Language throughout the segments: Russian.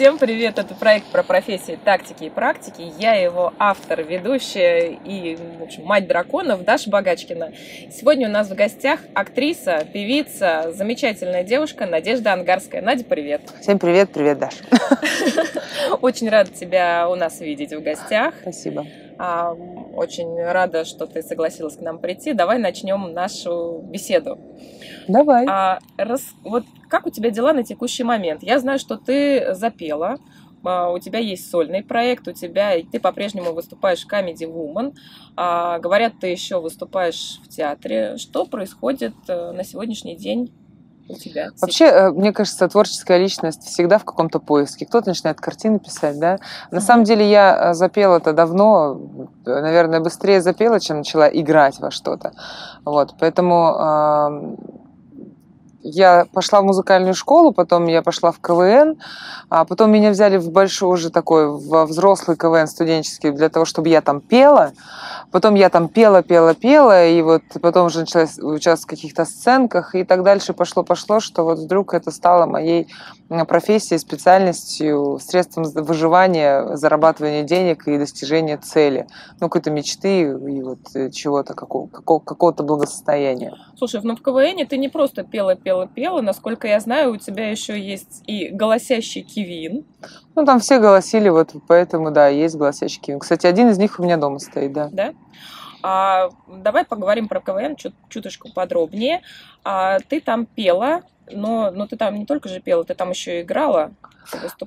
Всем привет! Это проект про профессии, тактики и практики. Я его автор, ведущая и, в общем, мать драконов Даша Богачкина. Сегодня у нас в гостях актриса, певица, замечательная девушка Надежда Ангарская. Надя, привет! Всем привет, привет, Даша. Очень рада тебя у нас видеть в гостях. Спасибо. А, очень рада, что ты согласилась к нам прийти. Давай начнем нашу беседу. Давай. А, рас, вот как у тебя дела на текущий момент? Я знаю, что ты запела, а, у тебя есть сольный проект, у тебя ты по-прежнему выступаешь в Comedy Woman. А, говорят, ты еще выступаешь в театре. Что происходит э, на сегодняшний день у тебя? Вообще, э, мне кажется, творческая личность всегда в каком-то поиске. Кто-то начинает картины писать, да. На mm-hmm. самом деле я э, запела это давно, наверное, быстрее запела, чем начала играть во что-то. Вот, поэтому я пошла в музыкальную школу, потом я пошла в КВН, а потом меня взяли в большой уже такой, во взрослый КВН студенческий для того, чтобы я там пела. Потом я там пела, пела, пела, и вот потом уже начала участвовать в каких-то сценках, и так дальше пошло-пошло, что вот вдруг это стало моей профессией, специальностью, средством выживания, зарабатывания денег и достижения цели. Ну, какой-то мечты и вот э, чего-то, какого, какого, какого-то благосостояния. Слушай, ну в КВН ты не просто пела, пела, пела. Насколько я знаю, у тебя еще есть и голосящий кивин. Ну, там все голосили, вот поэтому, да, есть голосящий кивин. Кстати, один из них у меня дома стоит, да. Да? А, давай поговорим про КВН чуточку подробнее. А, ты там пела, но, но ты там не только же пела, ты там еще и играла.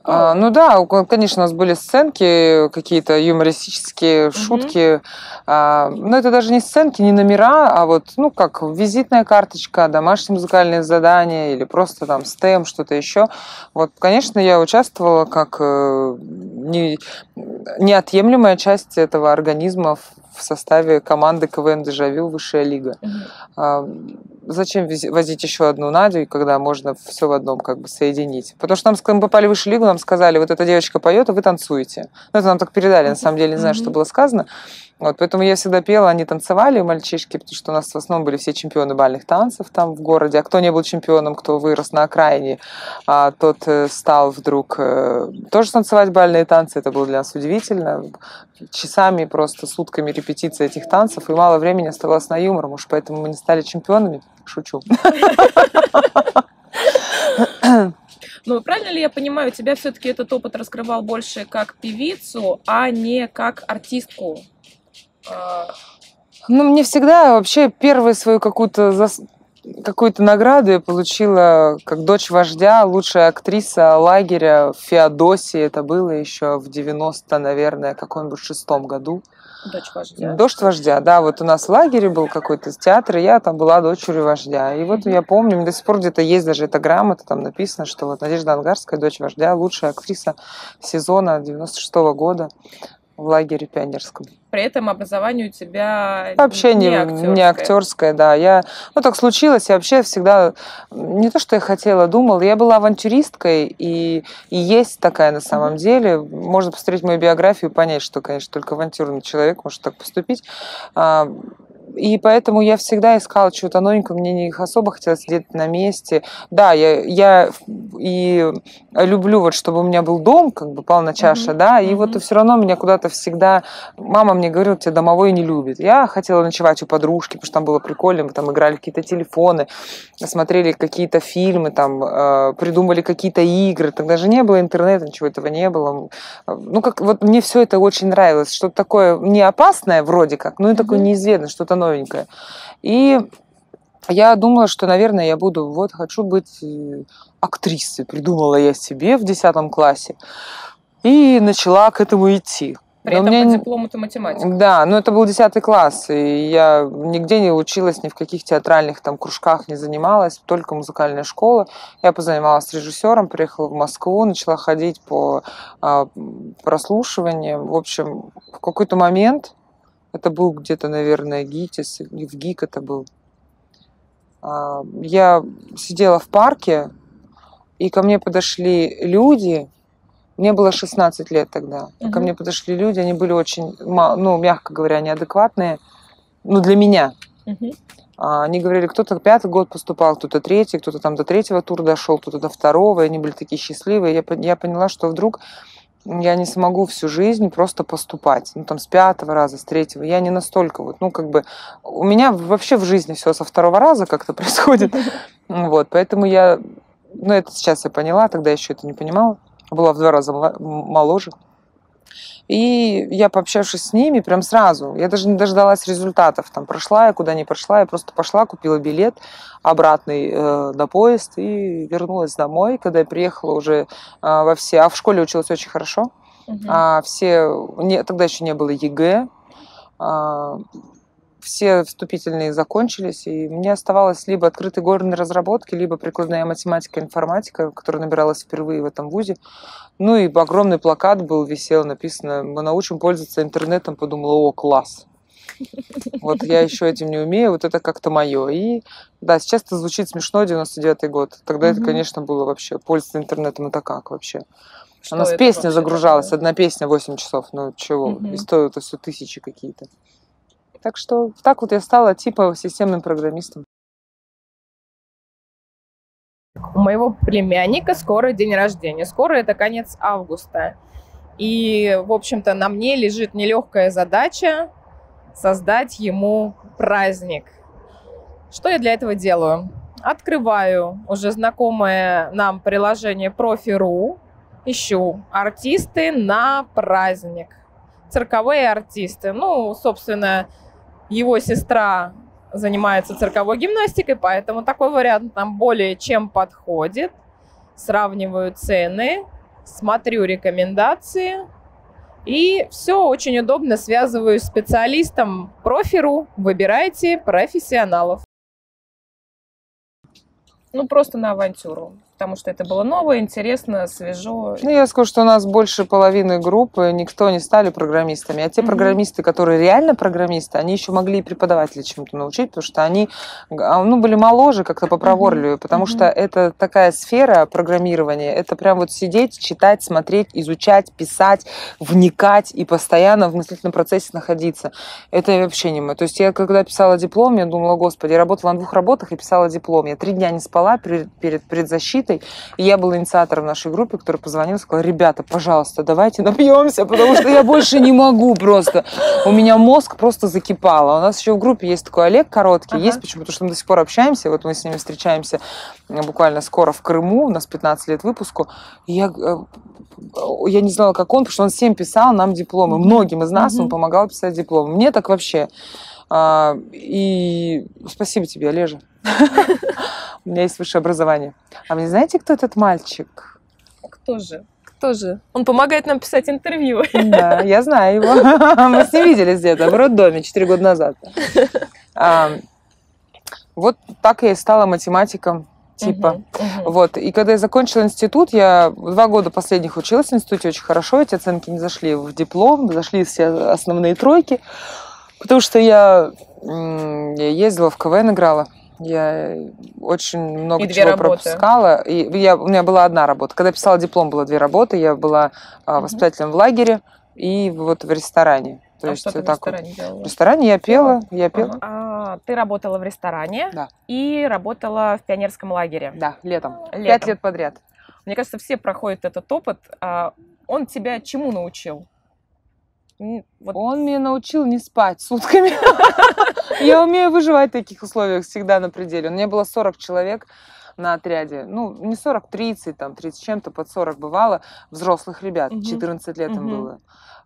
А, ну да, конечно, у нас были сценки какие-то юмористические, шутки. А, но это даже не сценки, не номера, а вот, ну, как визитная карточка, домашние музыкальные задания или просто там стем, что-то еще. Вот, конечно, я участвовала как э, не, неотъемлемая часть этого организма в составе команды КВН «Дежавю» Высшая лига. Mm-hmm. Зачем возить еще одну Надю, когда можно все в одном как бы соединить? Потому что нам, когда мы попали в Высшую лигу, нам сказали, вот эта девочка поет, а вы танцуете. Ну, это нам так передали, на самом деле, не знаю, что было сказано. Вот, поэтому я всегда пела, они танцевали, мальчишки, потому что у нас в основном были все чемпионы бальных танцев там в городе. А кто не был чемпионом, кто вырос на окраине, а, тот э, стал вдруг э, тоже танцевать бальные танцы. Это было для нас удивительно. Часами, просто сутками репетиции этих танцев, и мало времени оставалось на юмор, уж поэтому мы не стали чемпионами. Шучу. Ну, правильно ли я понимаю, тебя все-таки этот опыт раскрывал больше как певицу, а не как артистку? Ну, мне всегда вообще первую свою какую-то зас... какую-то награду я получила как дочь вождя, лучшая актриса лагеря в Феодосии. Это было еще в 90, наверное, каком-нибудь шестом году. Дочь вождя. Дочь вождя, да. Вот у нас в лагере был какой-то театр, и я там была дочерью вождя. И вот я помню, до сих пор где-то есть даже эта грамота, там написано, что вот Надежда Ангарская, дочь вождя, лучшая актриса сезона 96 -го года в лагере пионерском. При этом образование у тебя вообще не, не актерское. не актерское, да. Я, ну так случилось, я вообще всегда не то, что я хотела, думала, я была авантюристкой и, и есть такая на самом mm-hmm. деле. Можно посмотреть мою биографию и понять, что, конечно, только авантюрный человек может так поступить. И поэтому я всегда искала чего-то новенького, мне не особо хотелось сидеть на месте. Да, я, я и люблю вот, чтобы у меня был дом, как бы полная чаша, mm-hmm. да, и mm-hmm. вот все равно меня куда-то всегда... Мама мне говорила, тебя домовой не любит. Я хотела ночевать у подружки, потому что там было прикольно, мы там играли какие-то телефоны, смотрели какие-то фильмы, там, э, придумали какие-то игры, тогда же не было интернета, ничего этого не было. Ну, как вот мне все это очень нравилось, что-то такое не опасное вроде как, но и такое неизвестное, что-то новенькое. И я думала, что, наверное, я буду, вот, хочу быть э, актрисой. Придумала я себе в 10 классе. И начала к этому идти. При но этом меня... по диплому ты математик. Да, но это был 10 класс, и я нигде не училась, ни в каких театральных там кружках не занималась, только музыкальная школа. Я позанималась режиссером, приехала в Москву, начала ходить по а, прослушиваниям. В общем, в какой-то момент это был где-то, наверное, ГИТИС, в ГИК это был. А, я сидела в парке, и ко мне подошли люди, мне было 16 лет тогда. Угу. Ко мне подошли люди, они были очень, ну, мягко говоря, неадекватные, ну, для меня. Угу. Они говорили, кто-то пятый год поступал, кто-то третий, кто-то там до третьего тура дошел, кто-то до второго, и они были такие счастливые. Я, я поняла, что вдруг я не смогу всю жизнь просто поступать. Ну, там, с пятого раза, с третьего. Я не настолько вот, ну, как бы... У меня вообще в жизни все со второго раза как-то происходит. Вот, поэтому я... Ну, это сейчас я поняла, тогда еще это не понимала. Была в два раза моложе. И я, пообщавшись с ними, прям сразу, я даже не дождалась результатов. Там прошла я, куда не прошла, я просто пошла, купила билет обратный э, на поезд и вернулась домой. Когда я приехала уже э, во все... А в школе училась очень хорошо. Угу. А все... Не, тогда еще не было ЕГЭ. А, все вступительные закончились, и мне оставалось либо открытые горные разработки, либо прикладная математика и информатика, которая набиралась впервые в этом вузе. Ну и огромный плакат был, висел, написано «Мы научим пользоваться интернетом». Подумала, о, класс. Вот я еще этим не умею, вот это как-то мое. И да, сейчас это звучит смешно, 99-й год. Тогда угу. это, конечно, было вообще, пользоваться интернетом это как вообще? Что У нас песня загружалась, такое? одна песня 8 часов, ну чего, угу. и стоит это все тысячи какие-то. Так что так вот я стала типа системным программистом. У моего племянника скоро день рождения. Скоро это конец августа. И, в общем-то, на мне лежит нелегкая задача создать ему праздник. Что я для этого делаю? Открываю уже знакомое нам приложение Профи.ру, ищу артисты на праздник. Цирковые артисты. Ну, собственно, его сестра занимается цирковой гимнастикой, поэтому такой вариант нам более чем подходит. Сравниваю цены, смотрю рекомендации и все очень удобно связываю с специалистом профиру. Выбирайте профессионалов. Ну, просто на авантюру потому что это было новое, интересно, свежо. Ну, я скажу, что у нас больше половины группы никто не стали программистами. А те mm-hmm. программисты, которые реально программисты, они еще могли и преподавателей чему-то научить, потому что они а, ну, были моложе как-то попроворливее, mm-hmm. потому mm-hmm. что это такая сфера программирования. Это прям вот сидеть, читать, смотреть, изучать, писать, вникать и постоянно в мыслительном процессе находиться. Это вообще не мое. То есть я когда писала диплом, я думала, господи, я работала на двух работах и писала диплом. Я три дня не спала перед, перед предзащитой, защитой. И я была инициатором нашей группы, который позвонил и сказал, ребята, пожалуйста, давайте напьемся, потому что я больше не могу просто. У меня мозг просто закипал. А у нас еще в группе есть такой Олег Короткий, ага. есть почему? Потому что мы до сих пор общаемся, вот мы с ними встречаемся э, буквально скоро в Крыму, у нас 15 лет выпуску. И я э, я не знала, как он, потому что он всем писал нам дипломы. Многим из нас он помогал писать дипломы. Мне так вообще. А, и спасибо тебе, Олежа. У меня есть высшее образование. А вы не знаете, кто этот мальчик? Кто же? Кто же? Он помогает нам писать интервью. Да, я знаю его. Мы с ним виделись где-то в роддоме 4 года назад. А, вот так я и стала математиком типа. Uh-huh, uh-huh. Вот. И когда я закончила институт, я два года последних училась в институте очень хорошо, эти оценки не зашли в диплом, зашли все основные тройки, потому что я, я ездила в КВН, играла. Я очень много и чего работы. пропускала. И я, у меня была одна работа. Когда я писала диплом, было две работы. Я была а, воспитателем в лагере и вот в ресторане. То а есть что ты так в ресторане вот. делала? В ресторане я пела, я пела. А, ты работала в ресторане да. и работала в пионерском лагере. Да, летом. летом. Пять лет подряд. Мне кажется, все проходят этот опыт. А он тебя чему научил? Вот. Он меня научил не спать сутками. Я умею выживать в таких условиях всегда на пределе. У меня было 40 человек на отряде. Ну, не 40, 30, там, 30 чем-то, под 40 бывало. Взрослых ребят, 14 лет им было.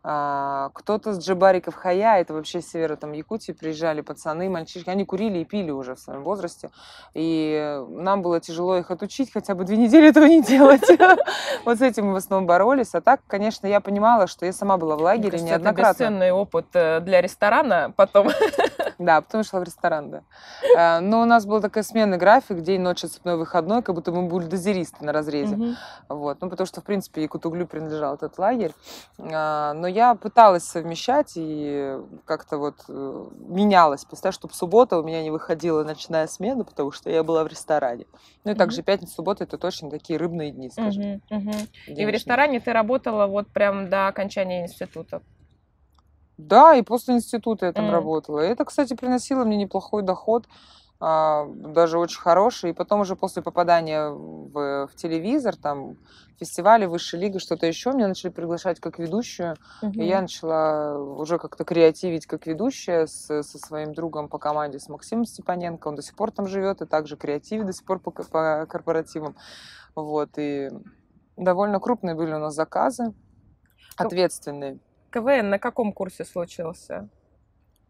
А, кто-то с Джибариков Хая, это вообще с севера там Якутии, приезжали пацаны, мальчишки, они курили и пили уже в своем возрасте, и нам было тяжело их отучить, хотя бы две недели этого не делать. Вот с этим мы в основном боролись, а так, конечно, я понимала, что я сама была в лагере неоднократно. Это бесценный опыт э, для ресторана потом. Да, потом шла в ресторан, да. А, но у нас был такой сменный график, день, ночь, цепной выходной, как будто мы бульдозеристы на разрезе. Вот, ну, потому что, в принципе, Якутуглю принадлежал этот лагерь. А, но я пыталась совмещать и как-то вот э, менялась. Представь, чтобы суббота у меня не выходила ночная смена, потому что я была в ресторане. Ну и mm-hmm. также пятница, суббота это точно такие рыбные дни, скажем. Mm-hmm. Mm-hmm. И в ресторане ты работала вот прям до окончания института? Да, и после института я там mm. работала. И это, кстати, приносило мне неплохой доход. А, даже очень хороший. И потом уже после попадания в, в телевизор, там, фестивали, высшей лиги, что-то еще, меня начали приглашать как ведущую. Угу. И я начала уже как-то креативить как ведущая с, со своим другом по команде, с Максимом Степаненко. Он до сих пор там живет и также креативит до сих пор по, по корпоративам. Вот, и довольно крупные были у нас заказы, ответственные. КВН на каком курсе случился?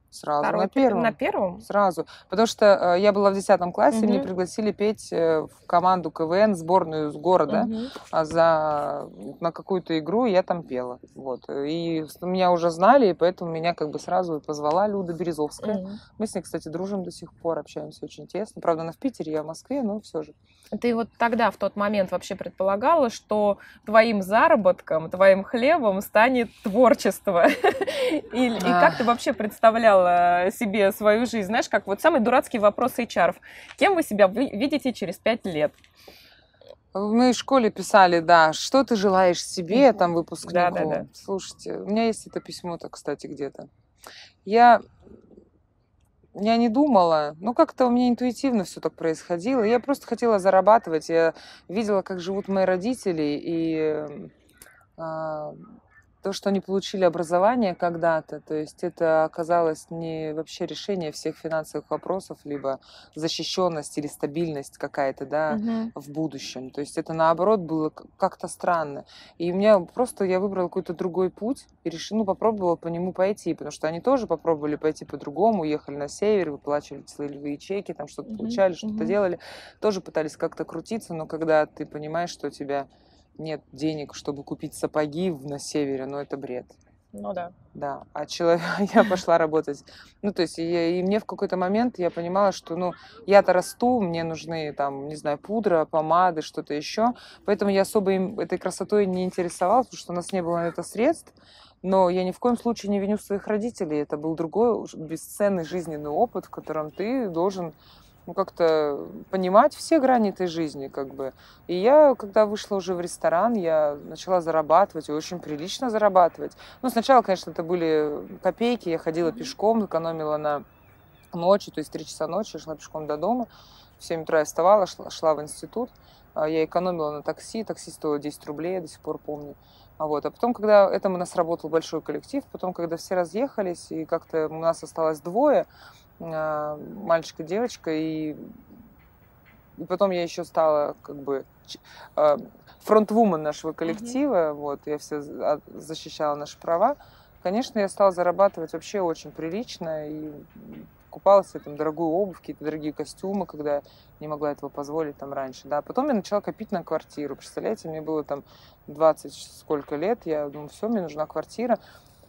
Сразу, Второй, на первом. На первом? Сразу. Потому что э, я была в 10 классе, угу. меня пригласили петь э, в команду КВН, сборную с города, угу. а за, на какую-то игру я там пела. Вот. И меня уже знали, и поэтому меня как бы сразу позвала Люда Березовская. Угу. Мы с ней, кстати, дружим до сих пор, общаемся очень тесно. Правда, она в Питере, я в Москве, но все же. Ты вот тогда, в тот момент, вообще предполагала, что твоим заработком, твоим хлебом станет творчество? И, и как ты вообще представляла себе свою жизнь? Знаешь, как вот самый дурацкий вопрос HR. Кем вы себя видите через пять лет? В моей школе писали, да, что ты желаешь себе, там, выпускнику. Да, да, да. Слушайте, у меня есть это письмо-то, кстати, где-то. Я я не думала, ну как-то у меня интуитивно все так происходило. Я просто хотела зарабатывать. Я видела, как живут мои родители, и э, то, что они получили образование когда-то, то есть это оказалось не вообще решение всех финансовых вопросов, либо защищенность или стабильность какая-то, да, угу. в будущем. То есть это наоборот было как-то странно. И у меня просто я выбрала какой-то другой путь и решила, ну, попробовала по нему пойти, потому что они тоже попробовали пойти по-другому, уехали на север, выплачивали целевые чеки, там что-то угу. получали, что-то угу. делали, тоже пытались как-то крутиться, но когда ты понимаешь, что у тебя нет денег, чтобы купить сапоги на севере, но это бред. Ну да. Да, а человек, я пошла работать. Ну, то есть, и, и мне в какой-то момент я понимала, что, ну, я-то расту, мне нужны, там, не знаю, пудра, помады, что-то еще. Поэтому я особо им этой красотой не интересовалась, потому что у нас не было на это средств. Но я ни в коем случае не виню своих родителей. Это был другой бесценный жизненный опыт, в котором ты должен ну, как-то понимать все грани этой жизни, как бы. И я, когда вышла уже в ресторан, я начала зарабатывать, и очень прилично зарабатывать. Ну, сначала, конечно, это были копейки, я ходила пешком, экономила на ночи, то есть три часа ночи, шла пешком до дома, в 7 утра я вставала, шла, шла в институт, а, я экономила на такси, такси стоило 10 рублей, я до сих пор помню. А вот. А потом, когда это у нас работал большой коллектив, потом, когда все разъехались, и как-то у нас осталось двое, мальчик и девочка, и, и потом я еще стала как бы а, фронтвумен нашего коллектива, mm-hmm. вот, я все защищала наши права. Конечно, я стала зарабатывать вообще очень прилично и купалась в этом дорогую обувь, какие-то дорогие костюмы, когда не могла этого позволить там раньше, да. Потом я начала копить на квартиру, представляете, мне было там 20 сколько лет, я думаю, все, мне нужна квартира.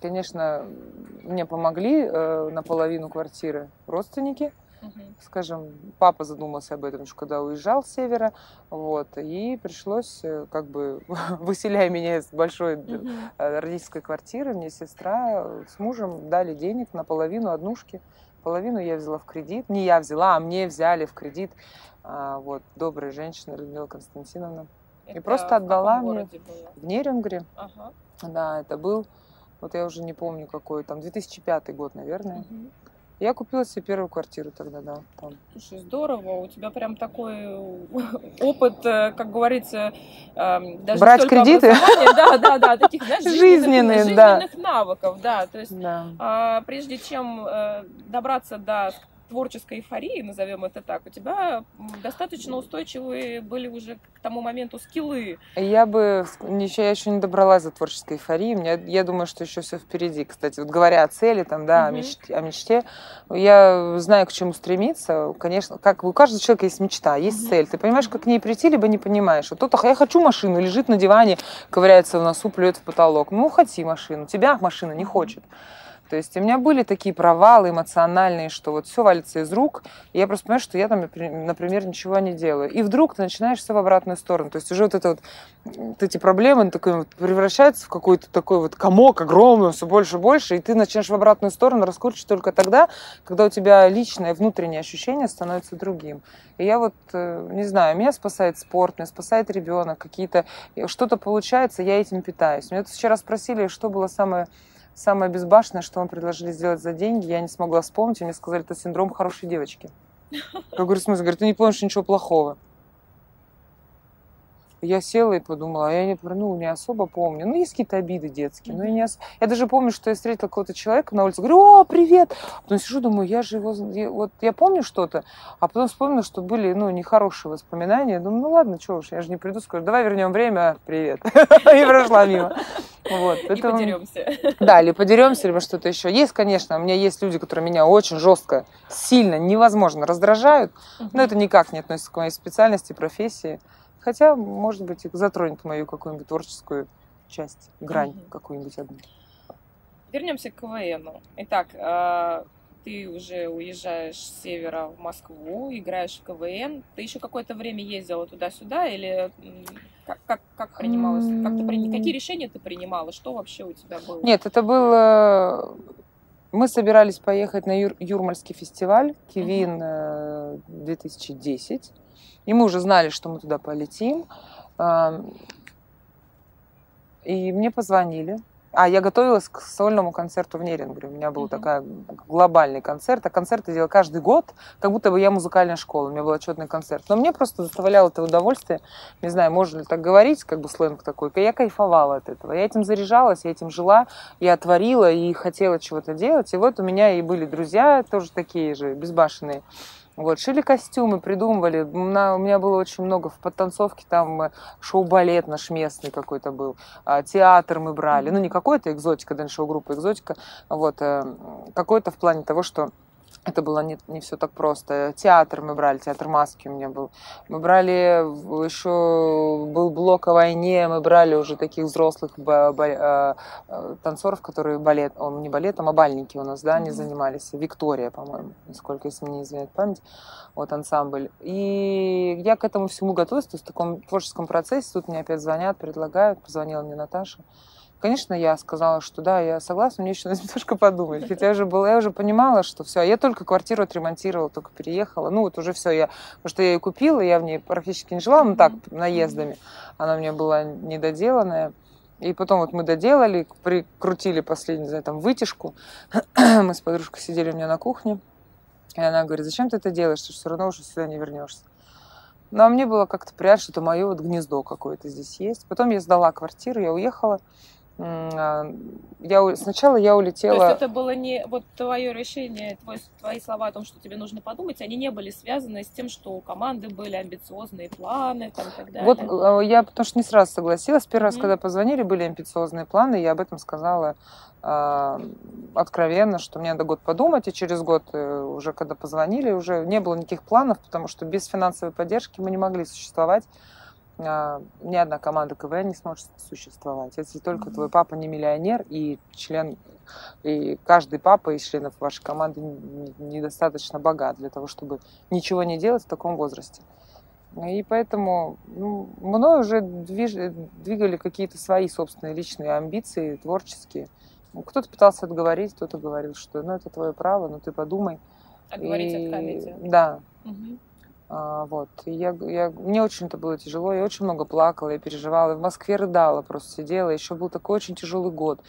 Конечно, мне помогли э, наполовину квартиры родственники. Угу. Скажем, папа задумался об этом, когда уезжал с севера, вот, и пришлось, э, как бы, выселяя меня из большой угу. родительской квартиры, мне сестра с мужем дали денег на половину однушки. Половину я взяла в кредит. Не я взяла, а мне взяли в кредит. А, вот, добрая женщина Людмила Константиновна. Это и просто отдала мне было? в Нерюнгре. Ага. Да, это был вот я уже не помню какой, там 2005 год, наверное. Угу. Я купила себе первую квартиру тогда, да. Там. Слушай, здорово. У тебя прям такой опыт, э, как говорится, эм, даже Брать кредиты? Да, да, да, таких, знаешь, жизненных, жизненных, да. навыков, да. То есть, да. А, прежде чем э, добраться до творческой эйфории, назовем это так, у тебя достаточно устойчивые были уже к тому моменту скиллы. Я бы еще, я еще не добралась до творческой эйфории. Мне, я думаю, что еще все впереди. Кстати, вот говоря о цели, там, да, угу. о, мечте, о мечте, я знаю, к чему стремиться. Конечно, как у каждого человека есть мечта, есть угу. цель. Ты понимаешь, как к ней прийти, либо не понимаешь. Вот кто-то, я хочу машину, лежит на диване, ковыряется в носу, плюет в потолок. Ну, хоти машину. Тебя машина не хочет. То есть у меня были такие провалы эмоциональные, что вот все валится из рук, и я просто понимаю, что я там, например, ничего не делаю. И вдруг ты начинаешь все в обратную сторону. То есть уже вот это вот, вот эти проблемы такой, вот, превращаются в какой-то такой вот комок огромный, все больше и больше, и ты начинаешь в обратную сторону раскручивать только тогда, когда у тебя личное внутреннее ощущение становится другим. И я вот, э, не знаю, меня спасает спорт, меня спасает ребенок, какие-то, что-то получается, я этим питаюсь. Меня тут вчера спросили, что было самое Самое безбашенное, что вам предложили сделать за деньги, я не смогла вспомнить, и мне сказали, это синдром хорошей девочки. Я говорю, в смысле? Говорит, ты не помнишь ничего плохого. Я села и подумала, а я не, ну, не особо помню. Ну, есть какие-то обиды детские. Но я, не ос... я даже помню, что я встретила какого-то человека на улице, говорю, о, привет! Потом сижу, думаю, я же его... Я, вот я помню что-то, а потом вспомнила, что были, ну, нехорошие воспоминания. Думаю, ну, ладно, что уж, я же не приду, скажу, давай вернем время, привет. И прошла мимо. Вот, и подеремся. Да, или подеремся, либо что-то еще. Есть, конечно, у меня есть люди, которые меня очень жестко, сильно, невозможно раздражают, но это никак не относится к моей специальности, профессии. Хотя, может быть, затронет мою какую-нибудь творческую часть, грань какую-нибудь одну. Вернемся к КВНу. Итак, а, ты уже уезжаешь с севера в Москву, играешь в КВН. Ты еще какое-то время ездила туда-сюда или как, как, как принималось? Как ты, при... Какие решения ты принимала? Что вообще у тебя было? Нет, это было... Мы собирались поехать на Юр... Юрмальский фестиваль Кивин uh-huh. 2010. И мы уже знали, что мы туда полетим. И мне позвонили. А, я готовилась к сольному концерту в Неринге. У меня был mm-hmm. такой глобальный концерт. А концерты делала каждый год, как будто бы я музыкальная школа. У меня был отчетный концерт. Но мне просто доставляло это удовольствие. Не знаю, можно ли так говорить, как бы сленг такой. Я кайфовала от этого. Я этим заряжалась, я этим жила. Я творила и хотела чего-то делать. И вот у меня и были друзья тоже такие же, безбашенные. Вот, шили костюмы, придумывали. На, у меня было очень много в подтанцовке, там э, шоу-балет наш местный какой-то был, а, театр мы брали. Ну, не какой-то экзотика, да, шоу-группа экзотика, вот, э, какой-то в плане того, что это было не, не все так просто. Театр мы брали, театр маски у меня был. Мы брали еще был блок о войне, мы брали уже таких взрослых бо, бо, э, э, танцоров, которые балет, он не балетом, а бальники у нас, да, они занимались. Виктория, по-моему, насколько если мне не изменяет память, вот ансамбль. И я к этому всему готовилась, то есть в таком творческом процессе. Тут мне опять звонят, предлагают, позвонила мне Наташа. Конечно, я сказала, что да, я согласна, мне еще надо немножко подумать. Хотя я уже была, я уже понимала, что все. Я только квартиру отремонтировала, только переехала. Ну, вот уже все, я, потому что я ее купила, я в ней практически не жила, ну так, наездами. Она у меня была недоделанная. И потом вот мы доделали, прикрутили последнюю, не знаю, там, вытяжку. мы с подружкой сидели у меня на кухне. И она говорит, зачем ты это делаешь, ты все равно уже сюда не вернешься. Ну, а мне было как-то приятно, что это мое вот гнездо какое-то здесь есть. Потом я сдала квартиру, я уехала. А, я, сначала я улетела... То есть это было не... Вот твое решение, твой, твои слова о том, что тебе нужно подумать, они не были связаны с тем, что у команды были амбициозные планы там, и так далее? Вот а, я потому что не сразу согласилась. Первый mm-hmm. раз, когда позвонили, были амбициозные планы, я об этом сказала э, откровенно, что мне надо год подумать, и через год э, уже, когда позвонили, уже не было никаких планов, потому что без финансовой поддержки мы не могли существовать. А, ни одна команда КВН не сможет существовать. Если только твой папа не миллионер и член, и каждый папа из членов вашей команды недостаточно богат для того, чтобы ничего не делать в таком возрасте. И поэтому ну, мной уже движ... двигали какие-то свои собственные личные амбиции, творческие. Ну, кто-то пытался отговорить, кто-то говорил, что ну это твое право, но ну, ты подумай. Отговорить и... от комедии. Да. Угу. А, вот. И я, я, мне очень это было тяжело, я очень много плакала, я переживала. В Москве рыдала, просто сидела. Еще был такой очень тяжелый год.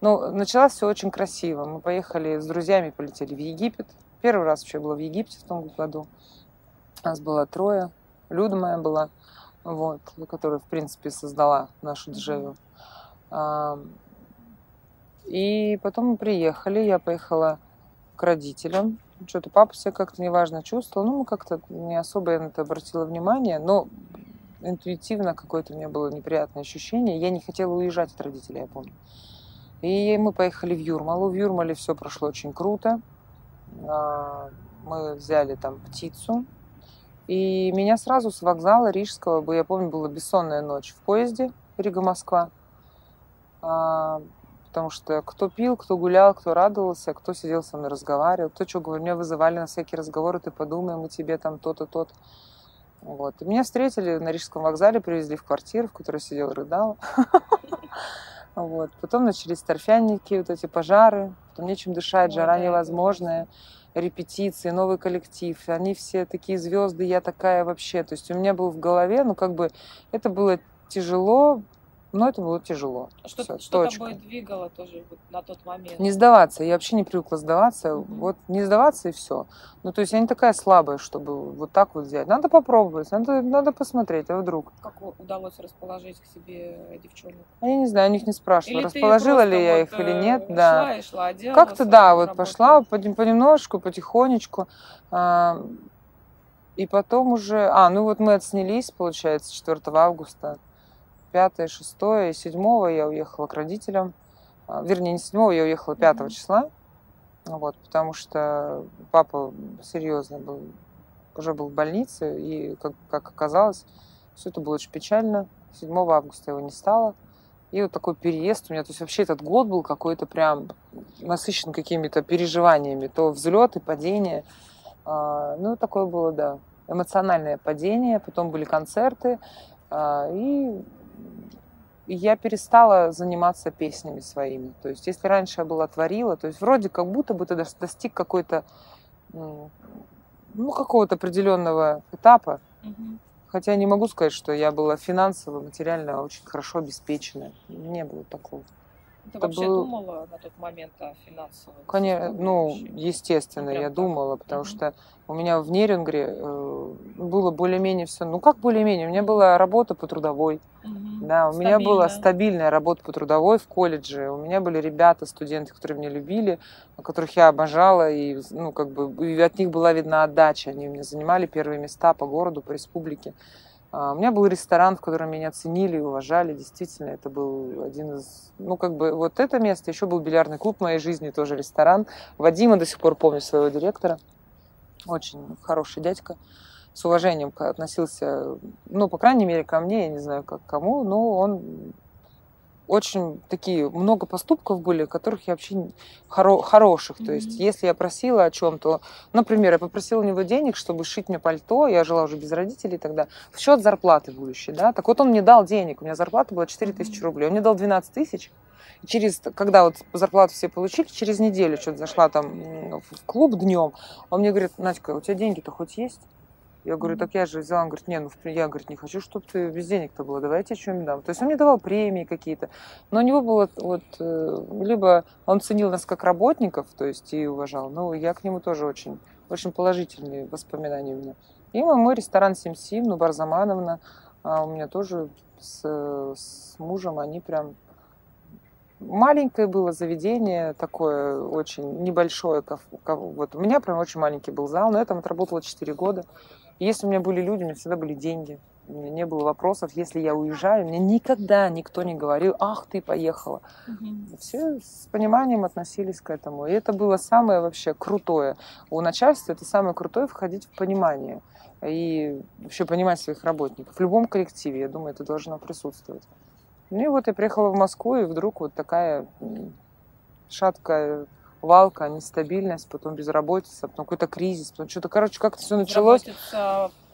Но началось все очень красиво. Мы поехали с друзьями, полетели в Египет. Первый раз вообще была в Египте в том году. Нас было трое. Люда моя была, вот, которая, в принципе, создала нашу джеву. И потом мы приехали, я поехала к родителям, что-то папа себя как-то неважно чувствовал. Ну, мы как-то не особо я на это обратила внимание, но интуитивно какое-то у меня было неприятное ощущение. Я не хотела уезжать от родителей, я помню. И мы поехали в Юрмалу. В Юрмале все прошло очень круто. А, мы взяли там птицу. И меня сразу с вокзала Рижского, я помню, была бессонная ночь в поезде Рига-Москва а, потому что кто пил, кто гулял, кто радовался, кто сидел со мной разговаривал, кто что говорил, меня вызывали на всякие разговоры, ты подумай, мы тебе там то-то, то-то. Вот. И меня встретили на Рижском вокзале, привезли в квартиру, в которой сидел рыдал. Вот. Потом начались торфяники, вот эти пожары, потом нечем дышать, жара невозможная, репетиции, новый коллектив. Они все такие звезды, я такая вообще. То есть у меня был в голове, ну как бы это было тяжело, Но это было тяжело. Что, Всё, что точка. тобой двигало тоже вот на тот момент? Не сдаваться. Я вообще не привыкла сдаваться. Мгм. Вот не сдаваться и все. Ну, то есть я не такая слабая, чтобы вот так вот взять. Надо попробовать, надо, надо посмотреть, а вдруг. Как удалось расположить к себе девчонок? А я не знаю, у них не спрашивала, Или расположила ли я вот, их или э, нет. Да. Шла и шла, делала Как-то да, вот работу? пошла понем- понемножку, потихонечку. а, И потом уже... А, ну вот мы отснялись, получается, 4 августа. 5, 6 и 7 я уехала к родителям. А, Вернее, не 7 я уехала 5 Мгм. числа. Вот, потому что папа серьезно был, уже был в больнице, и, как, как оказалось, все это было очень печально. 7 августа его не стало. И вот такой переезд у меня, то есть вообще этот год был какой-то прям насыщен какими-то переживаниями, то взлеты, падения. А, Ну, такое было, да, эмоциональное падение, потом были концерты, а, и и я перестала заниматься песнями своими. То есть, если раньше я была творила, то есть вроде как будто бы ты дос- достиг какой-то, ну, какого-то определенного этапа, Мгм. Хотя не могу сказать, что я была финансово, материально очень хорошо обеспечена. Не было такого. Ты Это вообще был- думала на тот момент о финансовом? Конечно, ну, естественно, Ну, прям я так. думала, потому Мгм. что у меня в Нерингре э, было более-менее все. Ну, как более-менее? У меня была работа по трудовой. Мгм. Да, у меня была Стабильно. стабильная работа по трудовой в колледже. У меня были ребята, студенты, которые меня любили, которых я обожала, и, ну, как бы, и от них была видна отдача. Они меня занимали первые места по городу, по республике. У меня был ресторан, в котором меня ценили и уважали. Действительно, это был один из... Ну, как бы, вот это место. Еще был бильярдный клуб в моей жизни, тоже ресторан. Вадима до сих пор помню, своего директора. Очень хороший дядька. С уважением относился, ну, по крайней мере, ко мне, я не знаю, как кому, но он очень такие, много поступков были, которых я вообще хоро- хороших. То есть, если я просила о чем-то, например, я попросила у него денег, чтобы шить мне пальто, я жила уже без родителей тогда, в счет зарплаты будущей, да, так вот он мне дал денег, у меня зарплата была 4 тысячи рублей, он мне дал 12 тысяч, и через, когда вот зарплату все получили, через неделю что-то зашла там в клуб днем, он мне говорит, Надька, у тебя деньги-то хоть есть? Я говорю, так я же взяла. Он говорит, не, ну я говорит, не хочу, чтобы ты без денег-то было, давайте что-нибудь дам. То есть он мне давал премии какие-то. Но у него было вот, э, либо он ценил нас как работников, то есть и уважал, но я к нему тоже очень, очень положительные воспоминания у меня. И мой, ресторан Сим-Сим, ну, Барзамановна, а, у меня тоже с, с мужем, они прям маленькое было заведение, такое очень небольшое. Вот у меня прям очень маленький был зал, но я там отработала 4 года. И если у меня были люди, у меня всегда были деньги. У меня не было вопросов, если я уезжаю, мне никогда никто не говорил, ах, ты поехала. Мгм. Все с пониманием относились к этому. И это было самое вообще крутое. У начальства это самое крутое входить в понимание. И вообще понимать своих работников. В любом коллективе, я думаю, это должно присутствовать. Ну и вот я приехала в Москву, и вдруг вот такая шаткая валка, нестабильность, потом безработица, потом какой-то кризис, потом что-то, короче, как-то все началось.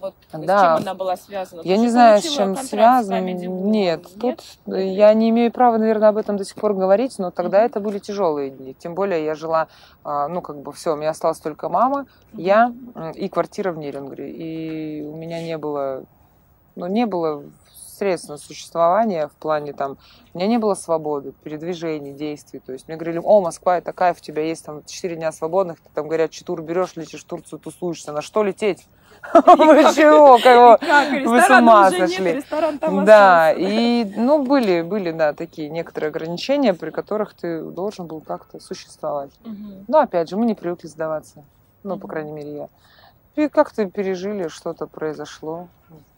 Вот, с Да. чем она была связана? Я Ты не знаю, с чем с связано. Нет, тут э, я не имею права, наверное, об этом до сих пор говорить, но тогда Мгм. это были тяжелые дни. Тем более я жила, а, ну, как бы все, у меня осталась только мама, Мгм. я и квартира в Нерингре. И у меня не было, ну, не было средств на существование в плане там, у меня не было свободы, передвижений, действий. То есть мне говорили, о, Москва, это кайф, у тебя есть там 4 дня свободных, ты там горячий тур берешь, летишь в Турцию, тусуешься. На что лететь? Вы чего? Как, Вы с ума сошли. Да, и, ну, были, были, да, такие некоторые ограничения, при которых ты должен был как-то существовать. Но, опять же, мы не привыкли сдаваться. Ну, по крайней мере, я. И как-то пережили, что-то произошло.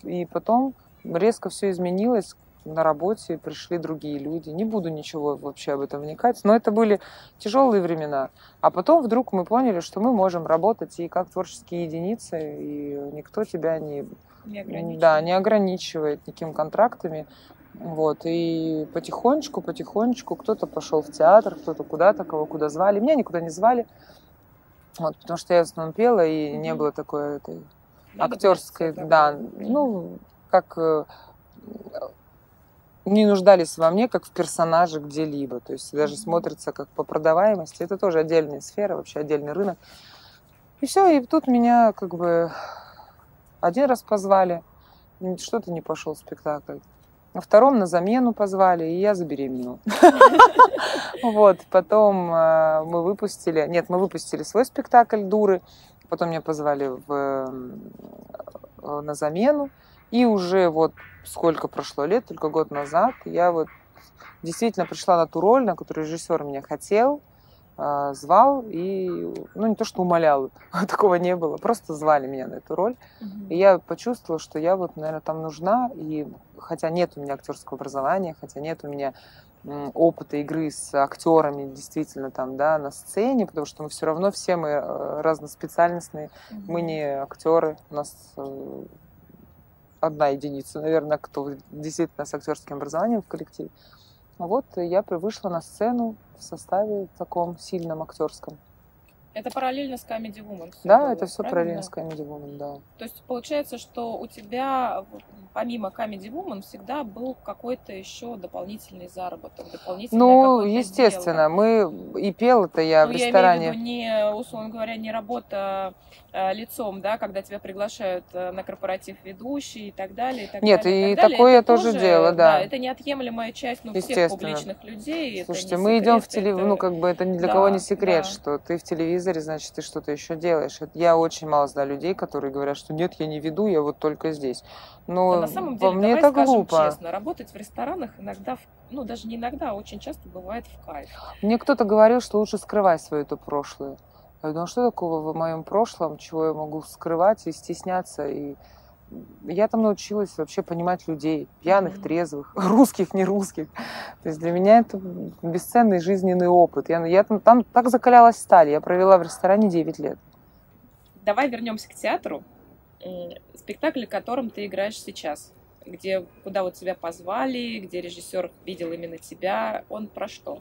И потом резко все изменилось. На работе пришли другие люди. Не буду ничего вообще об этом вникать. Но это были тяжелые времена. А потом вдруг мы поняли, что мы можем работать и как творческие единицы, и никто тебя не Не да, не ограничивает никакими контрактами. Вот, и потихонечку, потихонечку кто-то пошел в театр, кто-то куда-то, кого куда звали. Меня никуда не звали, вот, потому что я в основном пела, и не Мгм. было такой этой Надо актерской, да, ну, как э, не нуждались во мне, как в персонаже где-либо. То есть даже смотрится как по продаваемости. Это тоже отдельная сфера, вообще отдельный рынок. И все, и тут меня как бы один раз позвали, что-то не пошел спектакль. На втором на замену позвали, и я забеременела. Вот, потом э, мы выпустили, нет, мы выпустили свой спектакль «Дуры», потом меня позвали э, на замену, и уже вот сколько прошло лет, только год назад, я вот действительно пришла на ту роль, на которую режиссер меня хотел, э, звал и, ну, не то, что умолял, такого не было, просто звали меня на эту роль. И я почувствовала, что я вот, наверное, там нужна, и хотя нет у меня актерского образования, хотя нет у меня опыта игры с актерами действительно там, да, на сцене, потому что мы все равно все мы э, разноспециальностные, mm-hmm. мы не актеры, у нас э, одна единица, наверное, кто действительно с актерским образованием в коллективе. Вот я вышла на сцену в составе таком сильном актерском. Это параллельно с Comedy Woman. Да, было, это все параллельно с Comedy Woman, да. То есть получается, что у тебя помимо Comedy Woman всегда был какой-то еще дополнительный заработок, дополнительное Ну, естественно, дело. мы и пел это я ну, в ресторане. Я имею в виду не, условно говоря, не работа э, лицом, да, когда тебя приглашают э, на корпоратив ведущий и так далее. И так Нет, далее, и, и так такое я тоже делала, да. да. Это неотъемлемая часть ну, всех публичных людей. Слушайте, мы секрет, идем в телевизор, это... ну как бы это ни для да, кого не секрет, да. что ты в телевизоре, значит, ты что-то еще делаешь. Я очень мало знаю людей, которые говорят, что нет, я не веду, я вот только здесь. Но да, на самом деле, мне это глупо. честно, работать в ресторанах иногда, ну даже не иногда, а очень часто бывает в кайф. Мне кто-то говорил, что лучше скрывать свое это прошлое. Я думаю, что такого в моем прошлом, чего я могу скрывать и стесняться. И я там научилась вообще понимать людей, пьяных, трезвых, русских, не русских. То есть для меня это бесценный жизненный опыт. Я, я там, там так закалялась сталь. Я провела в ресторане 9 лет. Давай вернемся к театру. Спектакль, которым ты играешь сейчас, где куда вот тебя позвали, где режиссер видел именно тебя, он про что?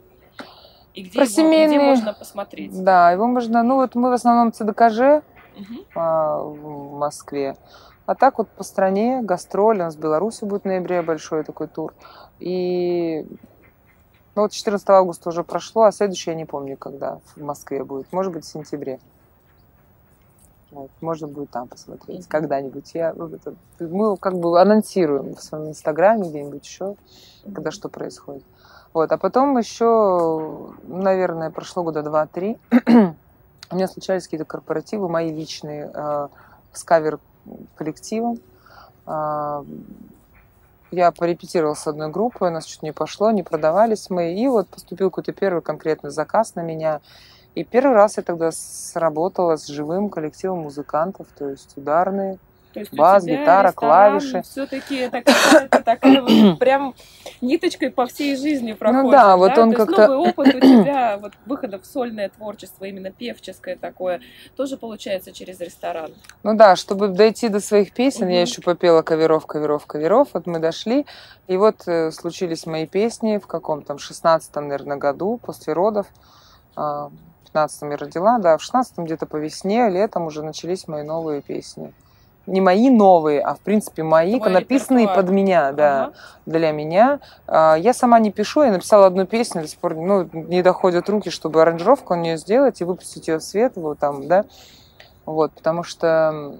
И где, Про его, семейные... где можно посмотреть? Да, его можно... Ну, вот мы в основном в ЦДКЖ угу. в Москве. А так вот по стране гастроли. У нас в Беларуси будет в ноябре большой такой тур. И ну, вот 14 августа уже прошло, а следующий я не помню, когда в Москве будет. Может быть, в сентябре. Вот, можно будет там посмотреть когда-нибудь. Я, это, мы как бы анонсируем в своем инстаграме где-нибудь еще, когда что происходит. Вот, а потом еще, наверное, прошло года два-три, у меня случались какие-то корпоративы, мои личные, э, с кавер-коллективом. Э, я порепетировала с одной группой, у нас чуть не пошло, не продавались мы. И вот поступил какой-то первый конкретный заказ на меня. И первый раз я тогда сработала с живым коллективом музыкантов, то есть ударные, то есть Бас, гитара, клавиши. Все-таки такая, такая вот прям ниточкой по всей жизни проходит. Ну да, вот да? он как-то... новый опыт у тебя, вот выхода в сольное творчество, именно певческое такое, тоже получается через ресторан. Ну да, чтобы дойти до своих песен, угу. я еще попела каверов, каверов, каверов, вот мы дошли, и вот э, случились мои песни в каком-то 16-м, наверное, году, после родов. А, в 15-м я родила, да, в 16-м где-то по весне, летом уже начались мои новые песни не мои новые, а в принципе мои, Твой написанные репертуар. под меня, да, ага. для меня. А, я сама не пишу, я написала одну песню, до сих пор ну, не доходят руки, чтобы аранжировку на нее сделать и выпустить ее в свет, вот там, да, вот, потому что,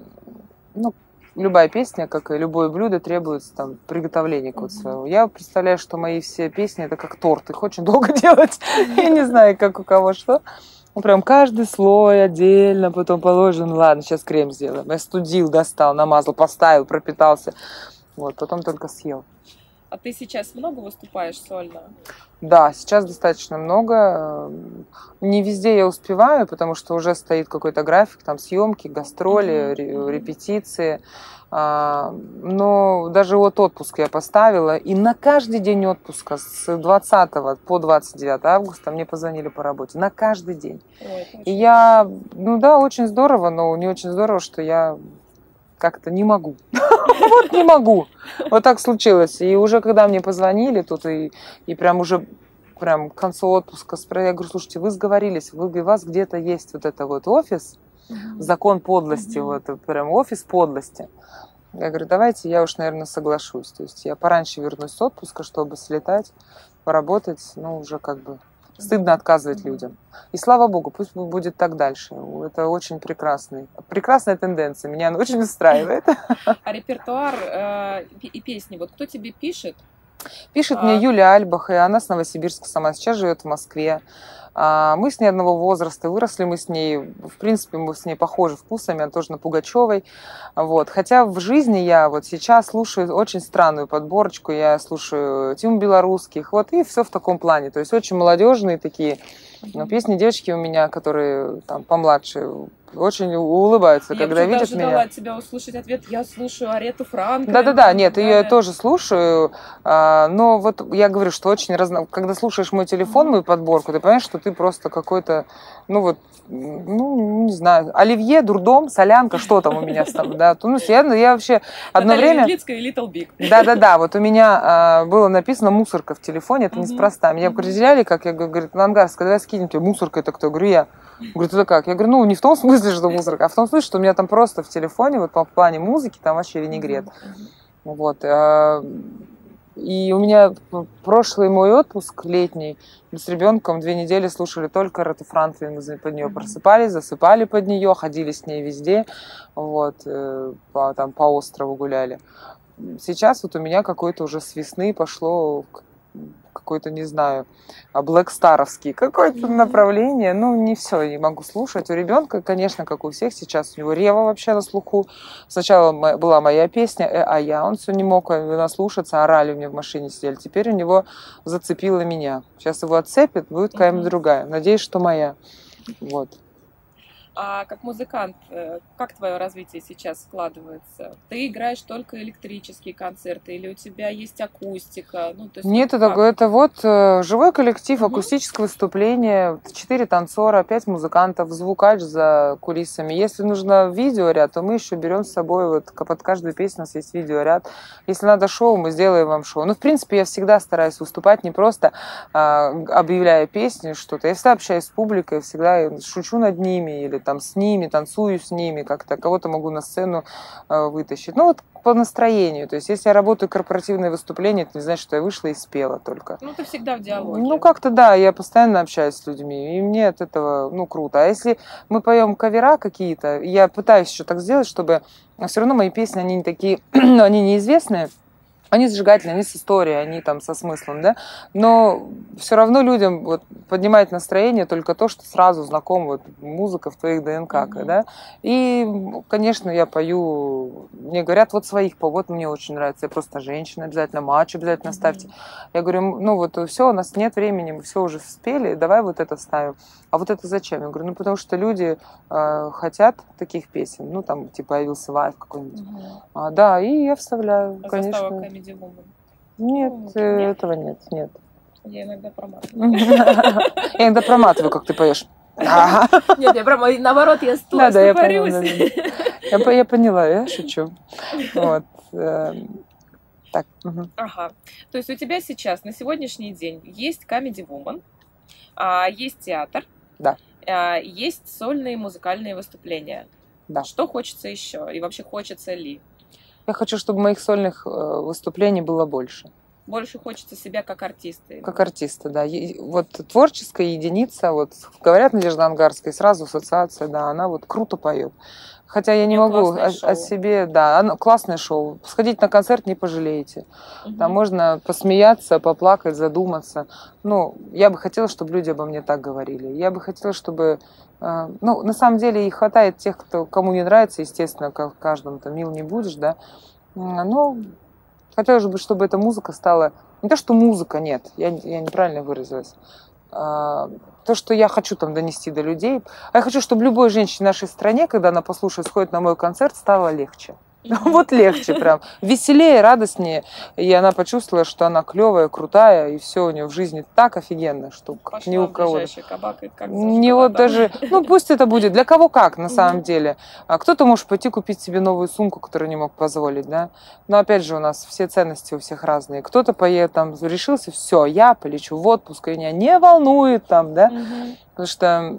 ну, любая песня, как и любое блюдо, требуется там приготовления какого-то своего. Я представляю, что мои все песни это как торт, их очень долго делать. Я не знаю, как у кого что. Ну, прям каждый слой отдельно, потом положен. Ладно, сейчас крем сделаем. Я студил, достал, намазал, поставил, пропитался. Вот, потом только съел. А ты сейчас много выступаешь сольно? Да, сейчас достаточно много. Не везде я успеваю, потому что уже стоит какой-то график, там съемки, гастроли, mm-hmm. репетиции. А, но даже вот отпуск я поставила, и на каждый день отпуска с 20 по 29 августа мне позвонили по работе. На каждый день. Ой, и я, ну да, очень здорово, но не очень здорово, что я как-то не могу. Вот не могу. Вот так случилось. И уже когда мне позвонили тут, и, и прям уже прям к концу отпуска, я говорю, слушайте, вы сговорились, вы, у вас где-то есть вот это вот офис, закон подлости, вот прям офис подлости. Я говорю, давайте я уж, наверное, соглашусь. То есть я пораньше вернусь с отпуска, чтобы слетать, поработать, ну, уже как бы стыдно отказывать людям. И слава богу, пусть будет так дальше. Это очень прекрасный, прекрасная тенденция. Меня она очень устраивает. А репертуар э, и песни, вот кто тебе пишет, Пишет А. мне Юля Альбах, и она с Новосибирска сама сейчас живет в Москве. А, Мы с ней одного возраста, выросли мы с ней, в принципе, мы с ней похожи вкусами, она тоже на Пугачевой. Вот. Хотя в жизни я вот сейчас слушаю очень странную подборочку, я слушаю Тиму Белорусских, вот, и все в таком плане. То есть очень молодежные такие ну, песни девочки у меня, которые там помладше, очень улыбаются, Я когда видят ожидала меня. от тебя услышать ответ. Я слушаю Арету Франко. Да-да-да, нет, ее я тоже слушаю, а, но вот я говорю, что очень разно... Когда слушаешь мой телефон, мою подборку, ты понимаешь, что ты просто какой-то, ну вот, ну, не знаю, оливье, дурдом, солянка, что там у меня там, да, ну, я, я вообще одно Наталья время... Ветлицкая и Little Big. Да-да-да, вот у меня а, было написано мусорка в телефоне, это неспроста. Меня определяли, как я говорю, говорит, Лангарская, давай скинем тебе мусорка, это кто? Я говорю, я. Говорит, это как? Я говорю, ну, не в том смысле, что мусорка, а в том смысле, что у меня там просто в телефоне, вот по плане музыки, там вообще винегрет. Вот. а, И у меня прошлый мой отпуск летний, мы с ребенком две недели слушали только Рету Франклин, под нее просыпались, засыпали под нее, ходили с ней везде, вот, э, по, там, по острову гуляли. Сейчас вот у меня какой-то уже с весны пошло какой-то, не знаю, блэкстаровский какое-то направление. Ну, не все не могу слушать. У ребенка, конечно, как у всех, сейчас у него Рева вообще на слуху. Сначала была моя песня, э, а я, он все не мог наслушаться, орали у меня в машине сидели. Теперь у него зацепило меня. Сейчас его отцепит, будет какая-нибудь другая. Надеюсь, что моя. Вот. А как музыкант, э, как твое развитие сейчас складывается? Ты играешь только электрические концерты или у тебя есть акустика? Ну, то есть Нет, это, как? это вот э, живой коллектив, акустическое выступление, четыре танцора, пять музыкантов, звукач за кулисами. Если нужно видеоряд, то мы еще берем с собой, вот под каждую песню у нас есть видеоряд. Если надо шоу, мы сделаем вам шоу. Ну, в принципе, я всегда стараюсь выступать не просто а, объявляя песни, что-то. Я всегда общаюсь с публикой, всегда шучу над ними или там с ними, танцую с ними, как-то кого-то могу на сцену э, вытащить. Ну, вот по настроению. То есть, если я работаю корпоративные выступления, это не значит, что я вышла и спела только. Ну, ты всегда в диалоге. Ну, как-то да, я постоянно общаюсь с людьми, и мне от этого, ну, круто. А если мы поем кавера какие-то, я пытаюсь еще так сделать, чтобы все равно мои песни, они не такие, они неизвестные, они зажигательные, они с историей, они там со смыслом, да, но все равно людям вот поднимает настроение только то, что сразу знаком вот музыка в твоих ДНК, Мгм. да, и, конечно, я пою, мне говорят, вот своих по, вот мне очень нравится, я просто женщина, обязательно матч обязательно ставьте, Мгм. я говорю, ну вот все, у нас нет времени, мы все уже спели, давай вот это ставим. А вот это зачем? Я говорю, ну потому что люди э, хотят таких песен. Ну там типа появился вайф какой-нибудь. Мгм. А, да, и я вставляю, А конечно. Woman? Нет, Ну, э, этого нет, нет. Я иногда проматываю. Я иногда проматываю, как ты поешь. Нет, я прям, наоборот, я сто- Да, я поняла. Я по- Я поняла, я шучу. Вот. эм, Так. Ага. То есть у тебя сейчас на сегодняшний день есть Comedy Woman, а, есть театр, Да. а, есть сольные музыкальные выступления. Да. Что хочется еще? И вообще хочется ли? Я хочу, чтобы моих сольных э, выступлений было больше. Больше хочется себя как артиста. Как артиста, да. Е- Вот творческая единица, вот говорят Надежда Ангарская, сразу ассоциация, да, она вот круто поет. Хотя я не могу о, о себе, да, оно классное шоу. Сходить на концерт не пожалеете. Мгм. Там можно посмеяться, поплакать, задуматься. Ну, я бы хотела, чтобы люди обо мне так говорили. Я бы хотела, чтобы... э, ну, на самом деле, и хватает тех, кто, кому не нравится, естественно, как каждому там мил не будешь, да. Но хотелось бы, чтобы эта музыка стала... Не то, что музыка, нет, я, я неправильно выразилась. А, то, что я хочу там донести до людей. А я хочу, чтобы любой женщине в нашей стране, когда она послушает, сходит на мой концерт, стало легче. Мгм. Вот легче прям. Веселее, радостнее. И она почувствовала, что она клевая, крутая, и все у нее в жизни так офигенно, что Пошла ни у кого. кабак и как Не вот да? даже, ну пусть это будет, для кого как на самом деле. А кто-то может пойти купить себе новую сумку, которую не мог позволить, да. Но опять же у нас все ценности у всех разные. Кто-то поедет там, решился, все, я полечу в отпуск, и меня не волнует там, да. Потому что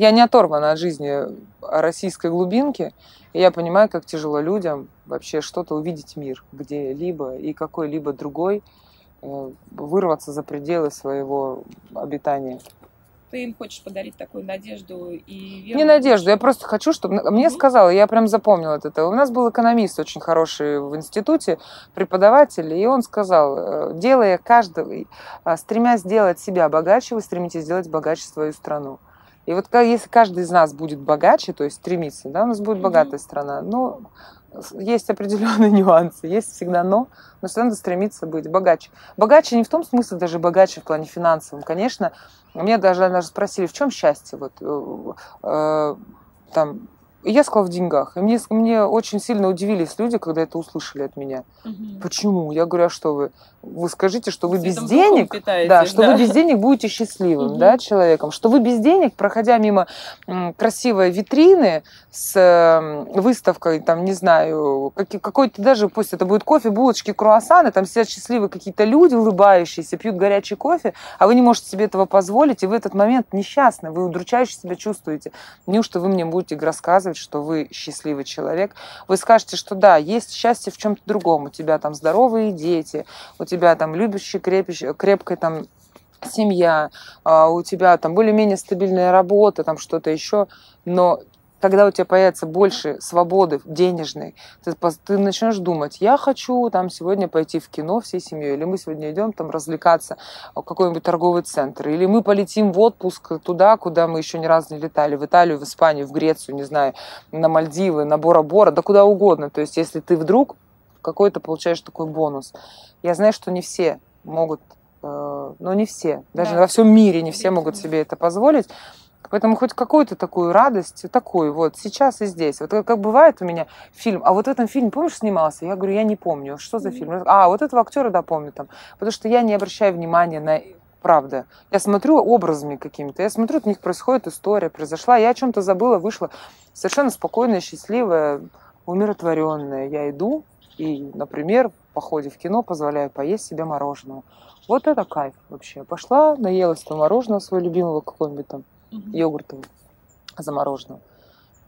я не оторвана от жизни российской глубинки, и я понимаю, как тяжело людям вообще что-то увидеть мир где-либо и какой-либо другой, э, вырваться за пределы своего обитания. ты им хочешь подарить такую надежду и веру. Не надежду, я просто хочу, чтобы... Мне Мгм. сказала, я прям запомнила это. У нас был экономист очень хороший в институте, преподаватель, и он сказал, э, делая каждого, стремясь сделать себя богаче, вы стремитесь сделать богаче свою страну. И вот если каждый из нас будет богаче, то есть стремиться, да, у нас будет богатая страна. Но есть определенные нюансы, есть всегда но, но все надо стремиться быть богаче. Богаче не в том смысле даже богаче в плане финансовом, конечно. Меня даже, даже спросили, в чем счастье? Вот, э, э, там, и я сказала в деньгах. И мне, мне очень сильно удивились люди, когда это услышали от меня. Мгм. Почему? Я говорю, а что вы? Вы скажите, что вы без Светом денег питаетесь, да, что вы без денег будете счастливым, Мгм. да, человеком, что вы без денег, проходя мимо м, красивой витрины с выставкой, там, не знаю, какой-то даже, пусть это будет кофе, булочки, круассаны, там сидят счастливые какие-то люди, улыбающиеся, пьют горячий кофе, а вы не можете себе этого позволить, и в этот момент несчастны, вы удручающе себя чувствуете. Неужто вы мне будете рассказывать, что вы счастливый человек? Вы скажете, что да, есть счастье в чем-то другом, у тебя там здоровые дети, у тебя там любящая, крепящая, крепкая там семья, а, у тебя там более-менее стабильная работа, там что-то еще, но когда у тебя появится больше свободы денежной, ты, ты начнешь думать, я хочу там сегодня пойти в кино всей семьей, или мы сегодня идем там развлекаться в какой-нибудь торговый центр, или мы полетим в отпуск туда, куда мы еще ни разу не летали, в Италию, в Испанию, в Грецию, не знаю, на Мальдивы, на Бора-Бора, да куда угодно. То есть если ты вдруг какой-то получаешь такой бонус. Я знаю, что не все могут, э, но не все, даже Да. во всем мире не все могут себе это позволить. Поэтому хоть какую-то такую радость, такую вот сейчас и здесь. Вот как, бывает у меня фильм, а вот в этом фильме, помнишь, снимался? Я говорю, я не помню, что за фильм? А, вот этого актера, да, помню там. Потому что я не обращаю внимания на правда. Я смотрю образами какими-то, я смотрю, от них происходит история, произошла, я о чем-то забыла, вышла совершенно спокойная, счастливая, умиротворенная. Я иду и, например, в походе в кино позволяю поесть себе мороженого. Вот это кайф вообще. Пошла, наелась там мороженого своего любимого какого-нибудь там Мгм. йогуртового замороженного.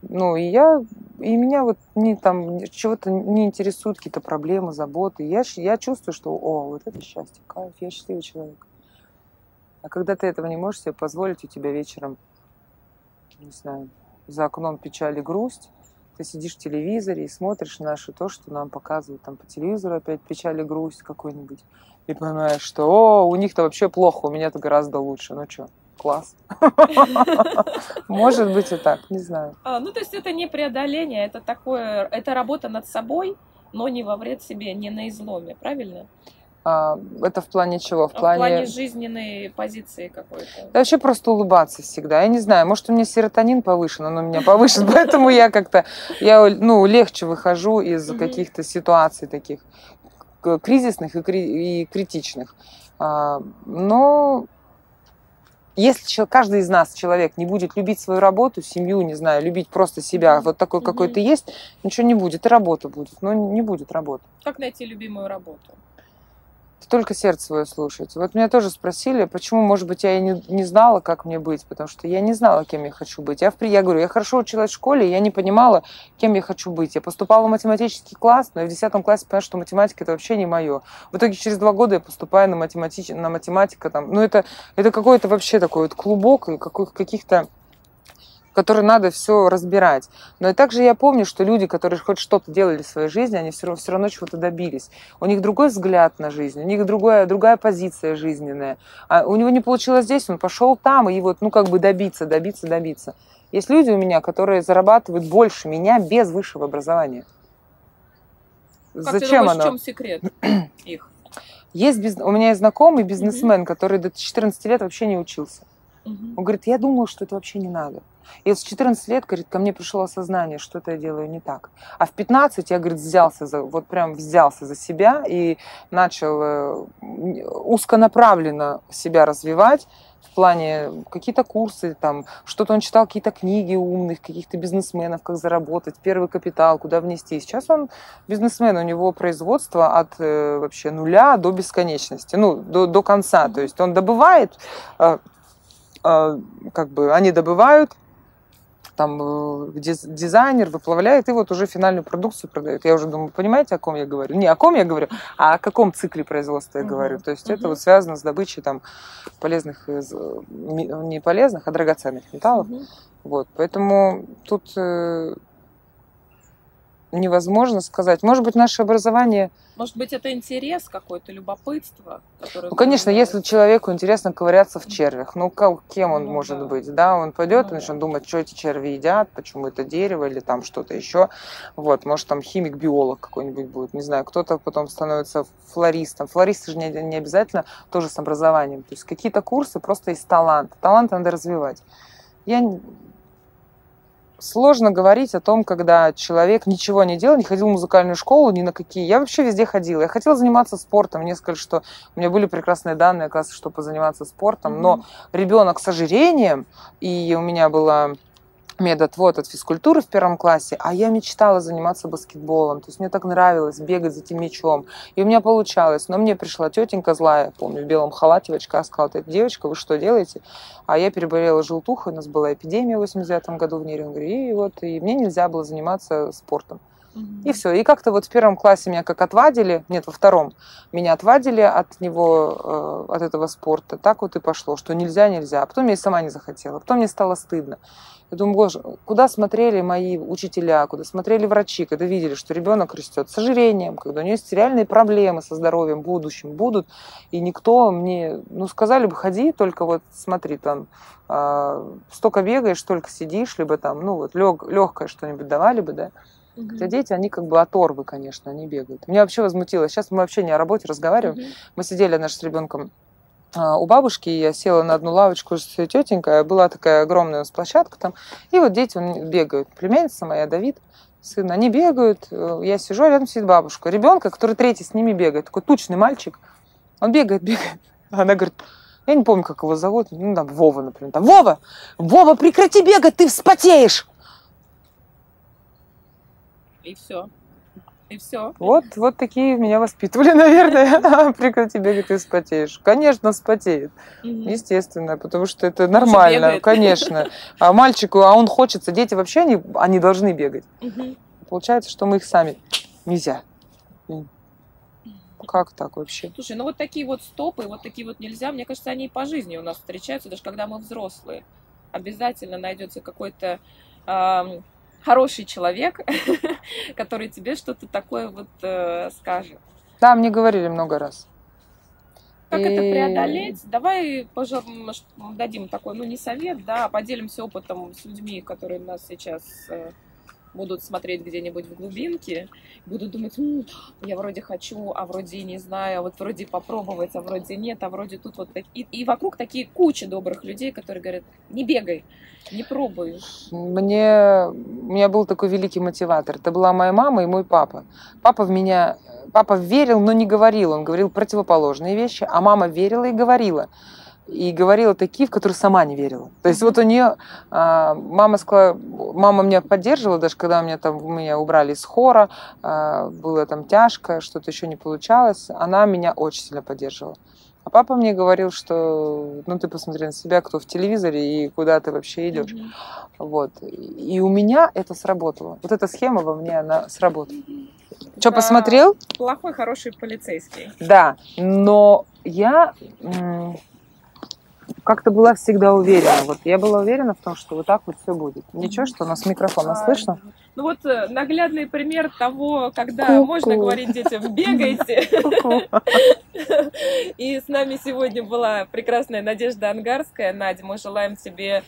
Ну, и я, и меня вот не там чего-то не интересуют какие-то проблемы, заботы. Я, я чувствую, что, о, вот это счастье, кайф, я счастливый человек. А когда ты этого не можешь себе позволить, у тебя вечером, не знаю, за окном печаль и грусть, ты сидишь в телевизоре и смотришь наше то, что нам показывают там по телевизору опять печаль и грусть какой-нибудь, и понимаешь, что, о, у них-то вообще плохо, у меня-то гораздо лучше. Ну что, класс. Может быть и так, не знаю. А, ну, то есть это не преодоление, это такое, это работа над собой, но не во вред себе, не на изломе, правильно? А, это в плане чего? В А В плане плане... жизненной позиции какой-то. Да вообще просто улыбаться всегда. Я не знаю, может, у меня серотонин повышен, он у меня повышен, поэтому я как-то, я, ну, легче выхожу из каких-то ситуаций таких кризисных и, кри- и критичных. А, Но если каждый из нас, человек, не будет любить свою работу, семью, не знаю, любить просто себя, вот такой, какой ты есть, ничего не будет, и работа будет, но не будет работы. Как найти любимую работу? Только сердце свое слушать. Вот меня тоже спросили, почему, может быть, я и не, не знала, как мне быть, потому что я не знала, кем я хочу быть. Я, в, я говорю, я хорошо училась в школе, я не понимала, кем я хочу быть. Я поступала в математический класс, но я в 10 классе поняла, что математика это вообще не мое. В итоге через два года я поступаю на, математич... на математика. Там. Ну, это, это какой-то вообще такой вот клубок каких-то который надо все разбирать. Но и также я помню, что люди, которые хоть что-то делали в своей жизни, они все равно, все равно чего-то добились. У них другой взгляд на жизнь, у них другая, другая позиция жизненная. А у него не получилось здесь, он пошел там, и вот, ну, как бы добиться, добиться, добиться. Есть люди у меня, которые зарабатывают больше меня без высшего образования. Как ты Зачем думаешь, оно? в чем секрет их? Есть биз- У меня есть знакомый бизнесмен, который до 14 лет вообще не учился. Мгм. Он говорит, я думал, что это вообще не надо. И с 14 лет, говорит, ко мне пришло осознание, что это я делаю не так. А в 15 я, говорит, взялся за, вот прям взялся за себя и начал э, узконаправленно себя развивать в плане какие-то курсы, там, что-то он читал, какие-то книги умных, каких-то бизнесменов, как заработать, первый капитал, куда внести. Сейчас он бизнесмен, у него производство от э, вообще нуля до бесконечности, ну, до, до конца. То есть он добывает, э, как бы они добывают, там э, диз- дизайнер выплавляет и вот уже финальную продукцию продает. Я уже думаю, понимаете, о ком я говорю? Не о ком я говорю, а о каком цикле производства я говорю. То есть это Мгм. вот связано с добычей там полезных, ми- не полезных, а драгоценных металлов. Мгм. Вот, поэтому тут э, невозможно сказать. Может быть, наше образование Может быть, это интерес какой-то, любопытство? которое Ну, конечно, если человеку интересно ковыряться в червях, ну, кем он Ну, может да. быть, да, он пойдет Ну, и начнет да. думать, что эти черви едят, почему это дерево или там что-то еще, вот, может, там химик-биолог какой-нибудь будет, не знаю, кто-то потом становится флористом, флористы же не, не обязательно тоже с образованием, то есть какие-то курсы просто из таланта, талант надо развивать. Я Сложно говорить о том, когда человек ничего не делал, не ходил в музыкальную школу, ни на какие. Я вообще везде ходила. Я хотела заниматься спортом. Мне сказали, что у меня были прекрасные данные, оказывается, чтобы заниматься спортом. Но Мгм. ребенок с ожирением, и у меня была медотвод от физкультуры в первом классе, а я мечтала заниматься баскетболом. То есть мне так нравилось бегать за этим мячом. И у меня получалось. Но мне пришла тетенька злая, помню, в белом халате, в очках, сказала, «Ты, девочка, вы что делаете? А я переболела желтухой, у нас была эпидемия в 89 году в Нерюнгри, и вот, и мне нельзя было заниматься спортом. И все. И как-то вот в первом классе меня как отвадили, нет, во втором, меня отвадили от него, э, от этого спорта. Так вот и пошло, что нельзя, нельзя. А потом я и сама не захотела. Потом мне стало стыдно. Я думаю, боже, куда смотрели мои учителя, куда смотрели врачи, когда видели, что ребенок растет с ожирением, когда у него есть реальные проблемы со здоровьем в будущем будут, и никто мне, ну, сказали бы, ходи, только вот смотри, там, а, столько бегаешь, столько сидишь, либо там, ну, вот легкое что-нибудь давали бы, да. Мгм. Хотя дети, они как бы оторвы, конечно, они бегают. Меня вообще возмутило. Сейчас мы вообще не о работе разговариваем. Мгм. Мы сидели наш с ребенком у бабушки, я села на одну лавочку с тетенькой, была такая огромная у нас площадка там, и вот дети бегают. Племянница моя, Давид, сын, они бегают, э, я сижу, а рядом сидит бабушка. Ребенка, который третий с ними бегает, такой тучный мальчик, он бегает, бегает. Она говорит, я не помню, как его зовут, ну, там, Вова, например. Там, Вова, Вова, прекрати бегать, ты вспотеешь. И все. И все. Вот, вот такие меня воспитывали, наверное. Прекрати бегать, ты вспотеешь. Конечно, вспотеет. Естественно, потому что это нормально, конечно. А мальчику, а он хочется, дети вообще, они, они должны бегать. Получается, что мы их сами нельзя. Как так вообще? Слушай, ну вот такие вот стопы, вот такие вот нельзя, мне кажется, они и по жизни у нас встречаются, даже когда мы взрослые. Обязательно найдется какой-то ам, хороший человек, который тебе что-то такое вот э, скажет. Да, мне говорили много раз. Как это И- преодолеть? Давай, пожалуй, дадим такой, ну не совет, да, а поделимся опытом с людьми, которые нас сейчас э, будут смотреть где-нибудь в глубинке, будут думать, «М, я вроде хочу, а вроде не знаю, а вот вроде попробовать, а вроде нет, а вроде тут вот. И, и вокруг такие куча добрых людей, которые говорят, не бегай, не пробуй. Мне, у меня был такой великий мотиватор. Это была моя мама и мой папа. Папа в меня, папа верил, но не говорил. Он говорил противоположные вещи, а мама верила и говорила. И говорила такие, в которые сама не верила. То есть вот у нее а, мама сказала, мама меня поддерживала, даже когда меня там меня убрали из хора, а, было там тяжко, что-то еще не получалось, она меня очень сильно поддерживала. А папа мне говорил, что ну ты посмотри на себя, кто в телевизоре и куда ты вообще идешь. Мгм. Вот. И у меня это сработало. Вот эта схема во мне, она сработала. Что, Да, посмотрел? Плохой, хороший полицейский. Да. Но я как-то была всегда уверена. Вот я была уверена в том, что вот так вот все будет. Ничего, что у нас микрофон, нас А, слышно? Ну вот э, наглядный пример того, когда Ку-ку. можно говорить детям «бегайте». И с нами сегодня была прекрасная Надежда Ангарская. Надя, мы желаем тебе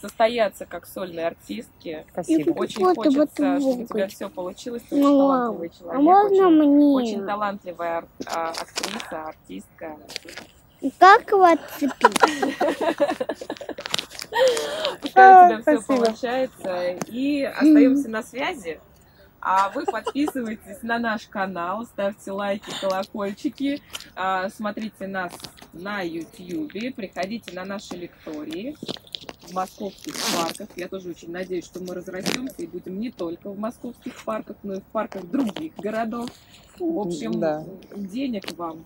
состояться как сольной артистки. Спасибо. Очень Вот, хочется, вот, чтобы у тебя все получилось. Ты очень Ну, талантливый А человек. можно очень, мне? очень талантливая ар- а, актриса, артистка. Как его отцепить? Пускай у тебя все спасибо. получается. И остаемся на связи. А вы подписывайтесь на наш канал, ставьте лайки, колокольчики, а, смотрите нас на YouTube, приходите на наши лектории в московских парках. Я тоже очень надеюсь, что мы разрастемся и будем не только в московских парках, но и в парках других городов. В общем, Да. денег вам,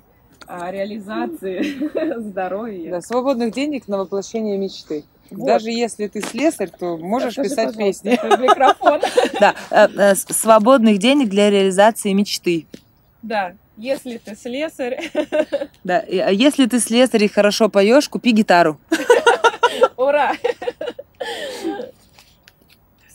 а, реализации, здоровья. Да, свободных денег на воплощение мечты. Вот. Даже если ты слесарь, то можешь Скажи, писать песни. микрофон. Да, э, э, свободных денег для реализации мечты. Да, если ты слесарь, Да, а если ты слесарь и хорошо поешь, купи гитару. ура!